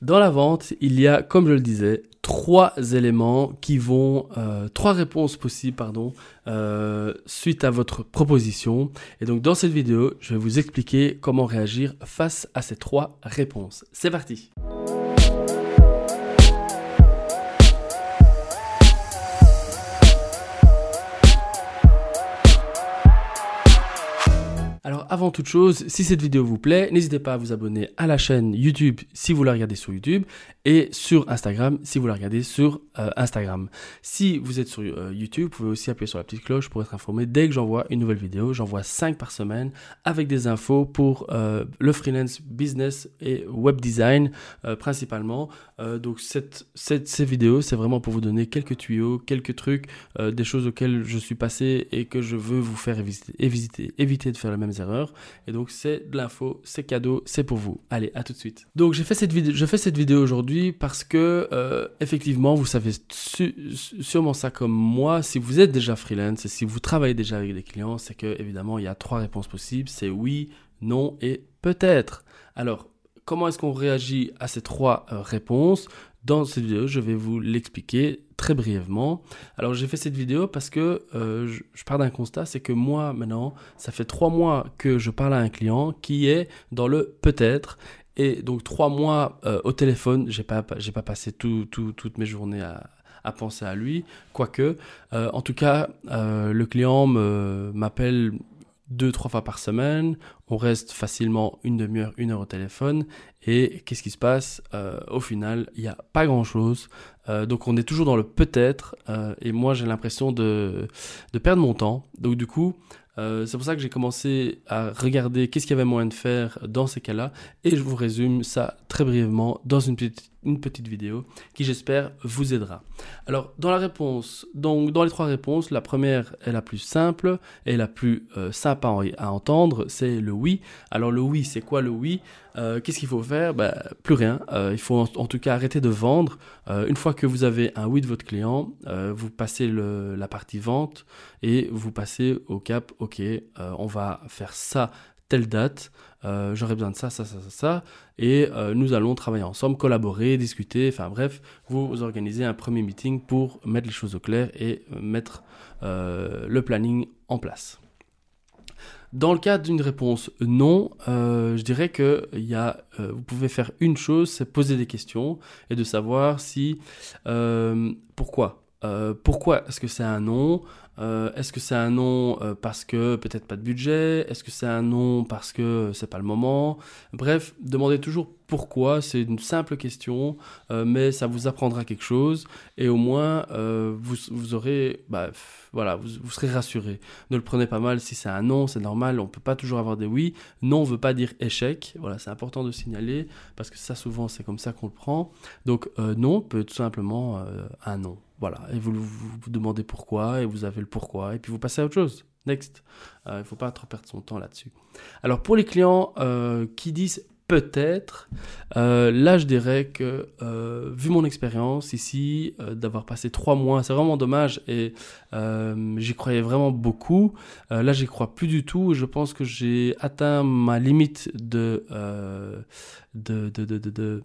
Dans la vente, il y a, comme je le disais, trois éléments qui vont, euh, trois réponses possibles, pardon, euh, suite à votre proposition. Et donc dans cette vidéo, je vais vous expliquer comment réagir face à ces trois réponses. C'est parti. Avant toute chose, si cette vidéo vous plaît, n'hésitez pas à vous abonner à la chaîne YouTube si vous la regardez sur YouTube et sur Instagram si vous la regardez sur euh, Instagram. Si vous êtes sur euh, YouTube, vous pouvez aussi appuyer sur la petite cloche pour être informé dès que j'envoie une nouvelle vidéo. J'envoie 5 par semaine avec des infos pour euh, le freelance business et web design principalement. donc cette, cette, ces vidéos, c'est vraiment pour vous donner quelques tuyaux, quelques trucs, des choses auxquelles je suis passé et que je veux vous faire éviter, de faire les mêmes erreurs. Et donc c'est de l'info, c'est cadeau, c'est pour vous. Allez, à tout de suite. Donc j'ai fait cette vidéo, je fais cette vidéo aujourd'hui parce que euh, effectivement, vous savez sûrement ça comme moi. Si vous êtes déjà freelance et si vous travaillez déjà avec des clients, c'est que évidemment il y a trois réponses possibles. C'est oui, non et peut-être. Alors comment est-ce qu'on réagit à ces trois euh, réponses? Dans cette vidéo, je vais vous l'expliquer très brièvement. Alors j'ai fait cette vidéo parce que euh, je, pars d'un constat, c'est que moi maintenant, ça fait trois mois que je parle à un client qui est dans le peut-être. Et donc trois mois euh, au téléphone, j'ai pas pas passé toutes mes journées à, à penser à lui, quoique. Euh, en tout cas, le client m'appelle deux, trois fois par semaine. On reste facilement une demi-heure, une heure au téléphone. Et qu'est-ce qui se passe? Euh, Au final, il n'y a pas grand-chose. Euh, donc on est toujours dans le peut-être. Euh, et moi, j'ai l'impression de, de perdre mon temps. Donc du coup, c'est pour ça que j'ai commencé à regarder qu'est-ce qu'il y avait moyen de faire dans ces cas-là. Et je vous résume ça très brièvement dans une petite une petite vidéo qui j'espère vous aidera. Alors dans la réponse, donc dans les trois réponses, la première est la plus simple et la plus euh, sympa à entendre, c'est le oui. Alors le oui, c'est quoi le oui? Euh, Qu'est-ce qu'il faut faire? Ben, Plus rien. Euh, il faut en, tout cas arrêter de vendre. une fois que vous avez un oui de votre client, vous passez la partie vente et vous passez au cap, ok, on va faire ça telle date, euh, j'aurai besoin de ça, ça, ça, ça, ça, et euh, nous allons travailler ensemble, collaborer, discuter, enfin bref, vous, organisez un premier meeting pour mettre les choses au clair et mettre euh, le planning en place. Dans le cas d'une réponse non, je dirais que vous pouvez faire une chose, c'est poser des questions et de savoir si pourquoi. pourquoi est-ce que c'est un non euh, est-ce que c'est un nom euh, parce que peut-être pas de budget? Est-ce que c'est un nom parce que c'est pas le moment? Bref, demandez toujours pourquoi. C'est une simple question, euh, mais ça vous apprendra quelque chose et au moins vous, vous, aurez, bah, voilà, vous, vous, serez rassuré. Ne le prenez pas mal si c'est un non, c'est normal. On peut pas toujours avoir des oui. Non veut pas dire échec. Voilà, c'est important de signaler parce que ça souvent c'est comme ça qu'on le prend. Donc non peut tout simplement un non. Voilà, et vous, vous, demandez pourquoi, et vous avez le pourquoi, et puis vous passez à autre chose. Next. Euh, il ne faut pas trop perdre son temps là-dessus. Alors pour les clients euh, qui disent peut-être, euh, là je dirais que vu mon expérience ici, d'avoir passé trois mois, c'est vraiment dommage et j'y croyais vraiment beaucoup. là j'y crois plus du tout. Je pense que j'ai atteint ma limite de, de, de, de, de,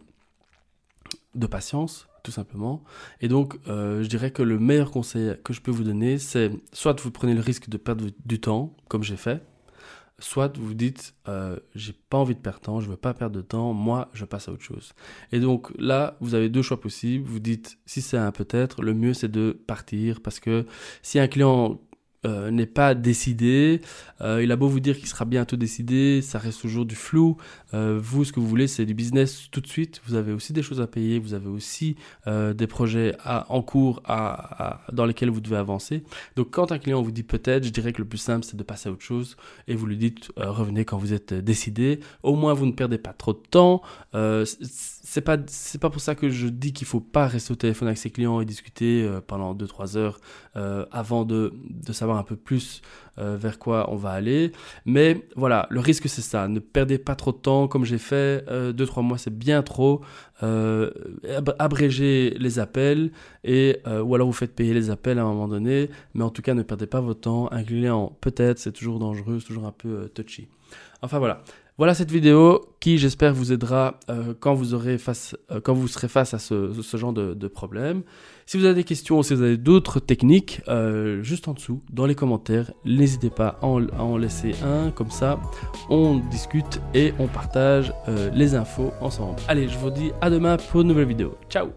de patience tout simplement. Et donc, euh, je dirais que le meilleur conseil que je peux vous donner, c'est soit vous prenez le risque de perdre du temps, comme j'ai fait, soit vous dites, euh, j'ai pas envie de perdre de temps, je veux pas perdre de temps, moi, je passe à autre chose. Et donc là, vous avez deux choix possibles. Vous dites, si c'est un peut-être, le mieux c'est de partir parce que si un client euh, n'est pas décidé. Euh, il a beau vous dire qu'il sera bientôt décidé, ça reste toujours du flou. Euh, vous, ce que vous voulez, c'est du business tout de suite. Vous avez aussi des choses à payer, vous avez aussi des projets en cours dans lesquels vous devez avancer. Donc, quand un client vous dit peut-être, je dirais que le plus simple, c'est de passer à autre chose et vous lui dites revenez quand vous êtes décidé. Au moins, vous ne perdez pas trop de temps. c'est pas c'est pas pour ça que je dis qu'il faut pas rester au téléphone avec ses clients et discuter pendant 2-3 heures avant de, de savoir un peu plus euh, vers quoi on va aller. Mais voilà, le risque c'est ça. Ne perdez pas trop de temps comme j'ai fait. 2-3 euh, mois c'est bien trop. Euh, abrégez les appels et ou alors vous faites payer les appels à un moment donné. Mais en tout cas ne perdez pas votre temps. Un client peut-être c'est toujours dangereux, c'est toujours un peu touchy. Enfin voilà. Voilà cette vidéo qui, j'espère, vous aidera euh, quand, vous aurez face, euh, quand vous serez face à ce, genre de, problème. Si vous avez des questions, si vous avez d'autres techniques, euh, juste en dessous, dans les commentaires, n'hésitez pas à en, laisser un. Comme ça, on discute et on partage les infos ensemble. Allez, je vous dis à demain pour une nouvelle vidéo. Ciao